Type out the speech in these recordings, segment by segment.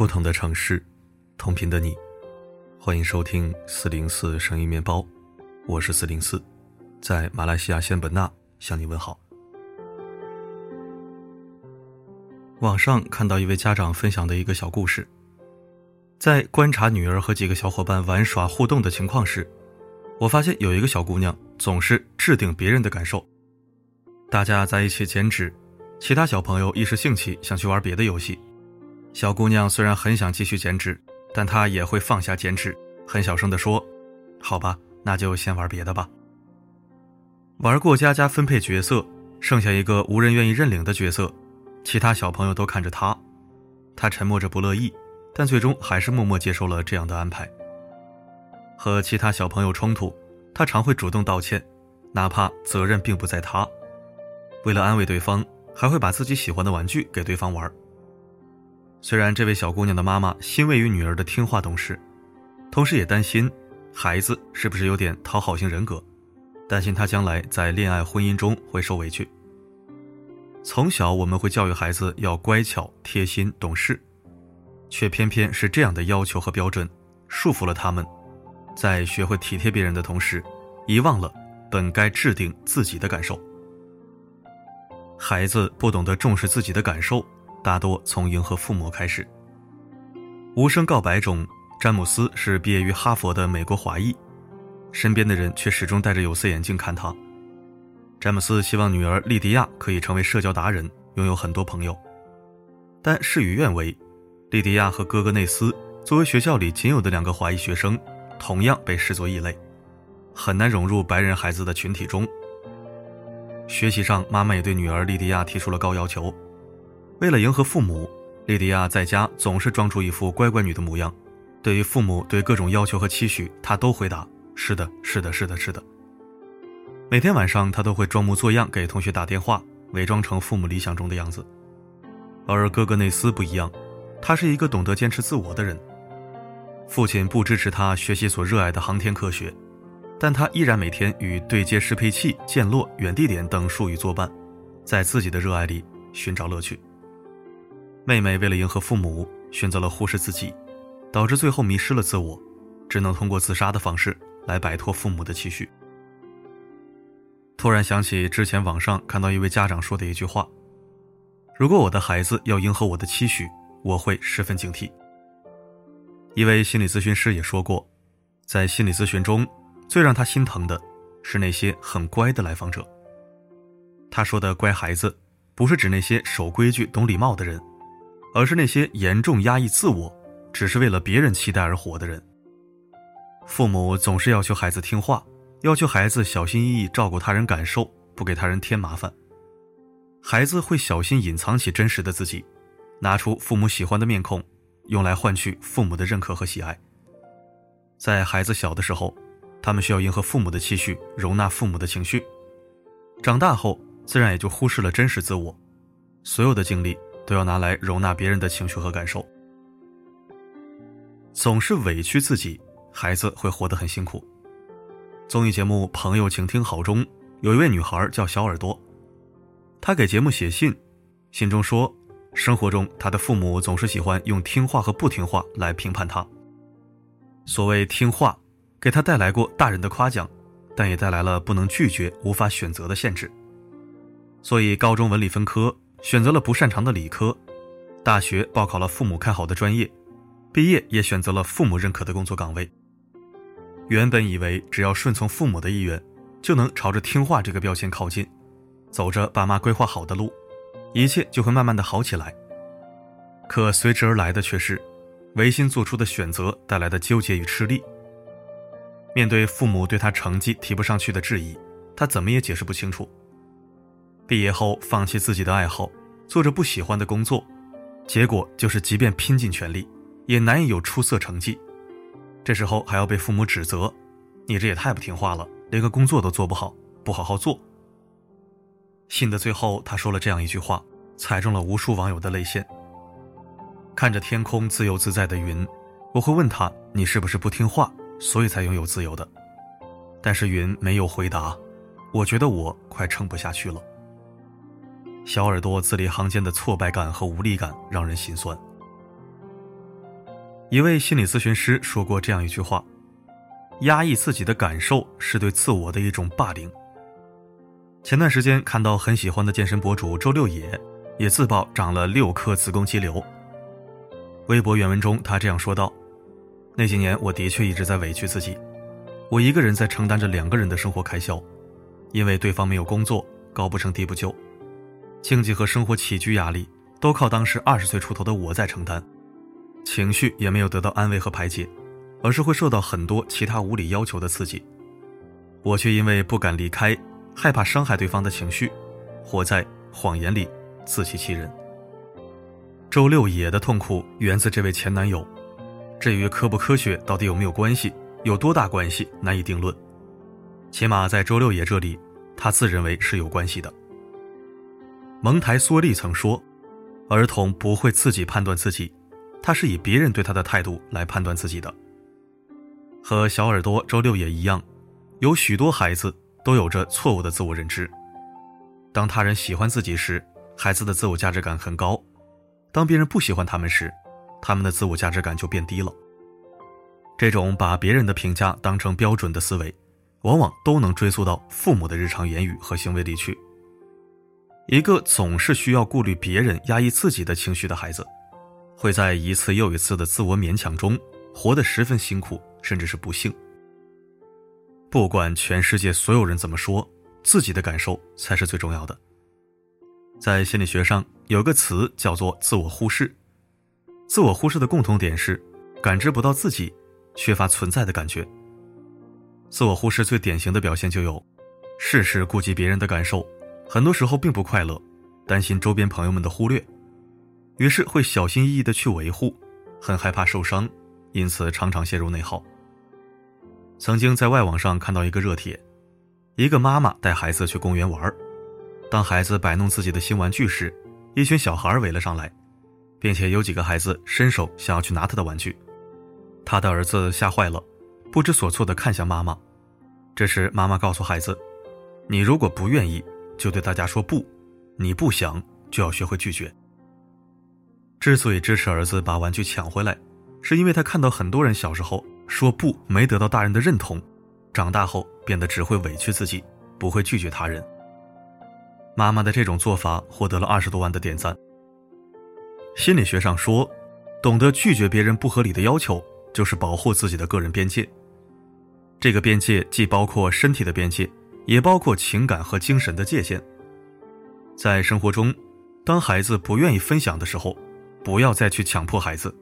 不同的城市，同频的你，欢迎收听四零四声音面包，我是四零四，在马来西亚仙本那向你问好。网上看到一位家长分享的一个小故事，在观察女儿和几个小伙伴玩耍互动的情况时，我发现有一个小姑娘总是置顶别人的感受。大家在一起剪纸，其他小朋友一时兴起想去玩别的游戏。小姑娘虽然很想继续剪纸，但她也会放下剪纸，很小声地说：“好吧，那就先玩别的吧。”玩过家家分配角色，剩下一个无人愿意认领的角色，其他小朋友都看着她，她沉默着不乐意，但最终还是默默接受了这样的安排。和其他小朋友冲突，她常会主动道歉，哪怕责任并不在她。为了安慰对方，还会把自己喜欢的玩具给对方玩。虽然这位小姑娘的妈妈欣慰于女儿的听话懂事，同时也担心孩子是不是有点讨好型人格，担心她将来在恋爱婚姻中会受委屈。从小我们会教育孩子要乖巧、贴心、懂事，却偏偏是这样的要求和标准，束缚了他们，在学会体贴别人的同时，遗忘了本该制定自己的感受。孩子不懂得重视自己的感受，大多从迎合父母开始。无声告白中，詹姆斯是毕业于哈佛的美国华裔，身边的人却始终戴着有色眼镜看他。詹姆斯希望女儿莉迪亚可以成为社交达人，拥有很多朋友，但事与愿违，莉迪亚和哥哥内斯作为学校里仅有的两个华裔学生，同样被视作异类，很难融入白人孩子的群体中。学习上，妈妈也对女儿莉迪亚提出了高要求。为了迎合父母，莉迪亚在家总是装出一副乖乖女的模样。对于父母对各种要求和期许，她都回答：“是的，是的，是的，是的。”每天晚上，她都会装模作样给同学打电话，伪装成父母理想中的样子。而哥哥内斯不一样，他是一个懂得坚持自我的人。父亲不支持他学习所热爱的航天科学。但他依然每天与对接适配器、降落、远地点等术语作伴，在自己的热爱里寻找乐趣。妹妹为了迎合父母，选择了忽视自己，导致最后迷失了自我，只能通过自杀的方式来摆脱父母的期许。突然想起之前网上看到一位家长说的一句话：“如果我的孩子要迎合我的期许，我会十分警惕。”一位心理咨询师也说过，在心理咨询中。最让他心疼的，是那些很乖的来访者。他说的“乖孩子”，不是指那些守规矩、懂礼貌的人，而是那些严重压抑自我，只是为了别人期待而活的人。父母总是要求孩子听话，要求孩子小心翼翼照顾他人感受，不给他人添麻烦。孩子会小心隐藏起真实的自己，拿出父母喜欢的面孔，用来换取父母的认可和喜爱。在孩子小的时候。他们需要迎合父母的期许，容纳父母的情绪。长大后，自然也就忽视了真实自我，所有的经历都要拿来容纳别人的情绪和感受。总是委屈自己，孩子会活得很辛苦。综艺节目《朋友，请听好》中有一位女孩叫小耳朵，她给节目写信，信中说，生活中她的父母总是喜欢用听话和不听话来评判她。所谓听话。给他带来过大人的夸奖，但也带来了不能拒绝、无法选择的限制。所以，高中文理分科选择了不擅长的理科，大学报考了父母看好的专业，毕业也选择了父母认可的工作岗位。原本以为只要顺从父母的意愿，就能朝着听话这个标签靠近，走着爸妈规划好的路，一切就会慢慢的好起来。可随之而来的却是，违心做出的选择带来的纠结与吃力。面对父母对他成绩提不上去的质疑，他怎么也解释不清楚。毕业后放弃自己的爱好，做着不喜欢的工作，结果就是即便拼尽全力，也难以有出色成绩。这时候还要被父母指责：“你这也太不听话了，连个工作都做不好，不好好做。”信的最后，他说了这样一句话，踩中了无数网友的泪腺。看着天空自由自在的云，我会问他：“你是不是不听话？”所以才拥有自由的，但是云没有回答。我觉得我快撑不下去了。小耳朵字里行间的挫败感和无力感让人心酸。一位心理咨询师说过这样一句话：“压抑自己的感受是对自我的一种霸凌。”前段时间看到很喜欢的健身博主周六野，也自曝长了六颗子宫肌瘤。微博原文中他这样说道：“那几年我的确一直在委屈自己，我一个人在承担着两个人的生活开销，因为对方没有工作，高不成低不就，经济和生活起居压力都靠当时二十岁出头的我在承担。”情绪也没有得到安慰和排解，而是会受到很多其他无理要求的刺激。我却因为不敢离开，害怕伤害对方的情绪，活在谎言里，自欺欺人。周六野的痛苦源自这位前男友，至于科不科学，到底有没有关系，有多大关系，难以定论。起码在周六野这里，他自认为是有关系的。蒙台梭利曾说：“儿童不会自己判断自己。”他是以别人对他的态度来判断自己的。和小耳朵周六也一样，有许多孩子都有着错误的自我认知。当他人喜欢自己时，孩子的自我价值感很高；当别人不喜欢他们时，他们的自我价值感就变低了。这种把别人的评价当成标准的思维，往往都能追溯到父母的日常言语和行为里去。一个总是需要顾虑别人、压抑自己的情绪的孩子。会在一次又一次的自我勉强中活得十分辛苦，甚至是不幸。不管全世界所有人怎么说，自己的感受才是最重要的。在心理学上有个词叫做“自我忽视”。自我忽视的共同点是感知不到自己，缺乏存在的感觉。自我忽视最典型的表现就有：事事顾及别人的感受，很多时候并不快乐，担心周边朋友们的忽略。于是会小心翼翼地去维护，很害怕受伤，因此常常陷入内耗。曾经在外网上看到一个热帖，一个妈妈带孩子去公园玩，当孩子摆弄自己的新玩具时，一群小孩围了上来，并且有几个孩子伸手想要去拿他的玩具，他的儿子吓坏了，不知所措地看向妈妈。这时妈妈告诉孩子：“你如果不愿意，就对大家说不；你不想，就要学会拒绝。”之所以支持儿子把玩具抢回来，是因为他看到很多人小时候说不没得到大人的认同，长大后变得只会委屈自己，不会拒绝他人。妈妈的这种做法获得了二十多万的点赞。心理学上说，懂得拒绝别人不合理的要求，就是保护自己的个人边界。这个边界既包括身体的边界，也包括情感和精神的界限。在生活中，当孩子不愿意分享的时候，不要再去强迫孩子，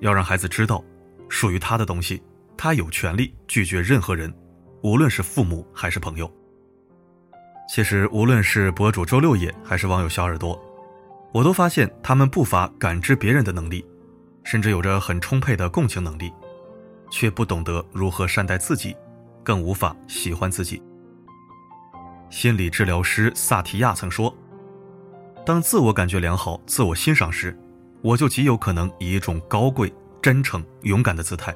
要让孩子知道，属于他的东西，他有权利拒绝任何人，无论是父母还是朋友。其实，无论是博主周六野还是网友小耳朵，我都发现他们不乏感知别人的能力，甚至有着很充沛的共情能力，却不懂得如何善待自己，更无法喜欢自己。心理治疗师萨提亚曾说：“当自我感觉良好、自我欣赏时。”我就极有可能以一种高贵、真诚、勇敢的姿态，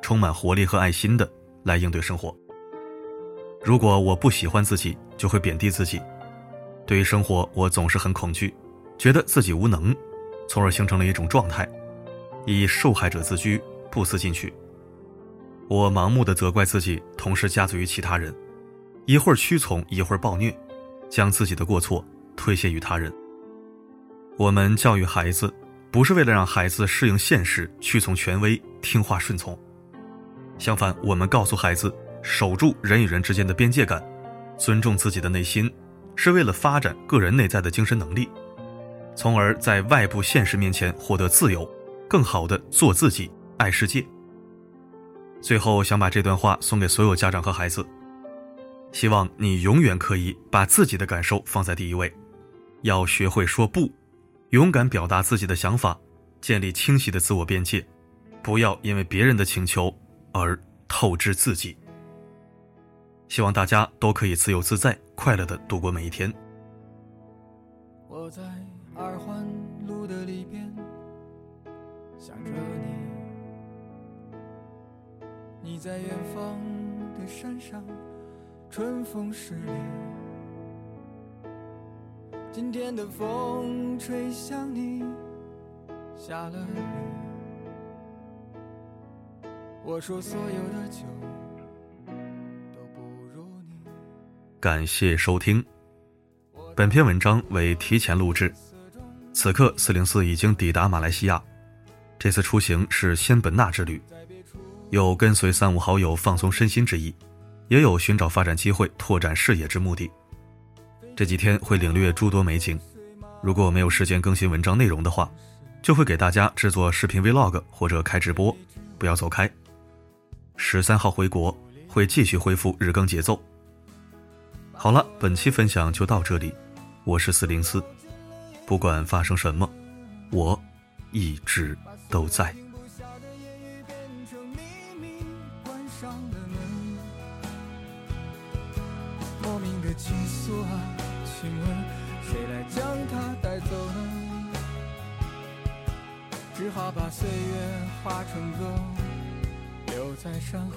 充满活力和爱心的来应对生活。如果我不喜欢自己，就会贬低自己。对于生活，我总是很恐惧，觉得自己无能，从而形成了一种状态，以受害者自居，不思进取。我盲目的责怪自己，同时加罪于其他人，一会儿屈从，一会儿暴虐，将自己的过错推卸于他人。我们教育孩子。不是为了让孩子适应现实、屈从权威、听话顺从，相反，我们告诉孩子守住人与人之间的边界感，尊重自己的内心，是为了发展个人内在的精神能力，从而在外部现实面前获得自由，更好的做自己、爱世界。最后，想把这段话送给所有家长和孩子，希望你永远可以把自己的感受放在第一位，要学会说不。勇敢表达自己的想法，建立清晰的自我边界，不要因为别人的请求而透支自己。希望大家都可以自由自在、快乐的度过每一天。我在二环路的里边想着你，你在远方的山上，春风十里。今天的风吹向你，下了雨。我说所有的酒都不如你。感谢收听，本篇文章为提前录制。此刻四零四已经抵达马来西亚，这次出行是仙本那之旅，有跟随三五好友放松身心之意，也有寻找发展机会、拓展视野之目的。这几天会领略诸多美景，如果没有时间更新文章内容的话，就会给大家制作视频 vlog 或者开直播，不要走开。十三号回国会继续恢复日更节奏。好了，本期分享就到这里，我是四零四。不管发生什么，我一直都在。只好把岁月化成歌，留在山河。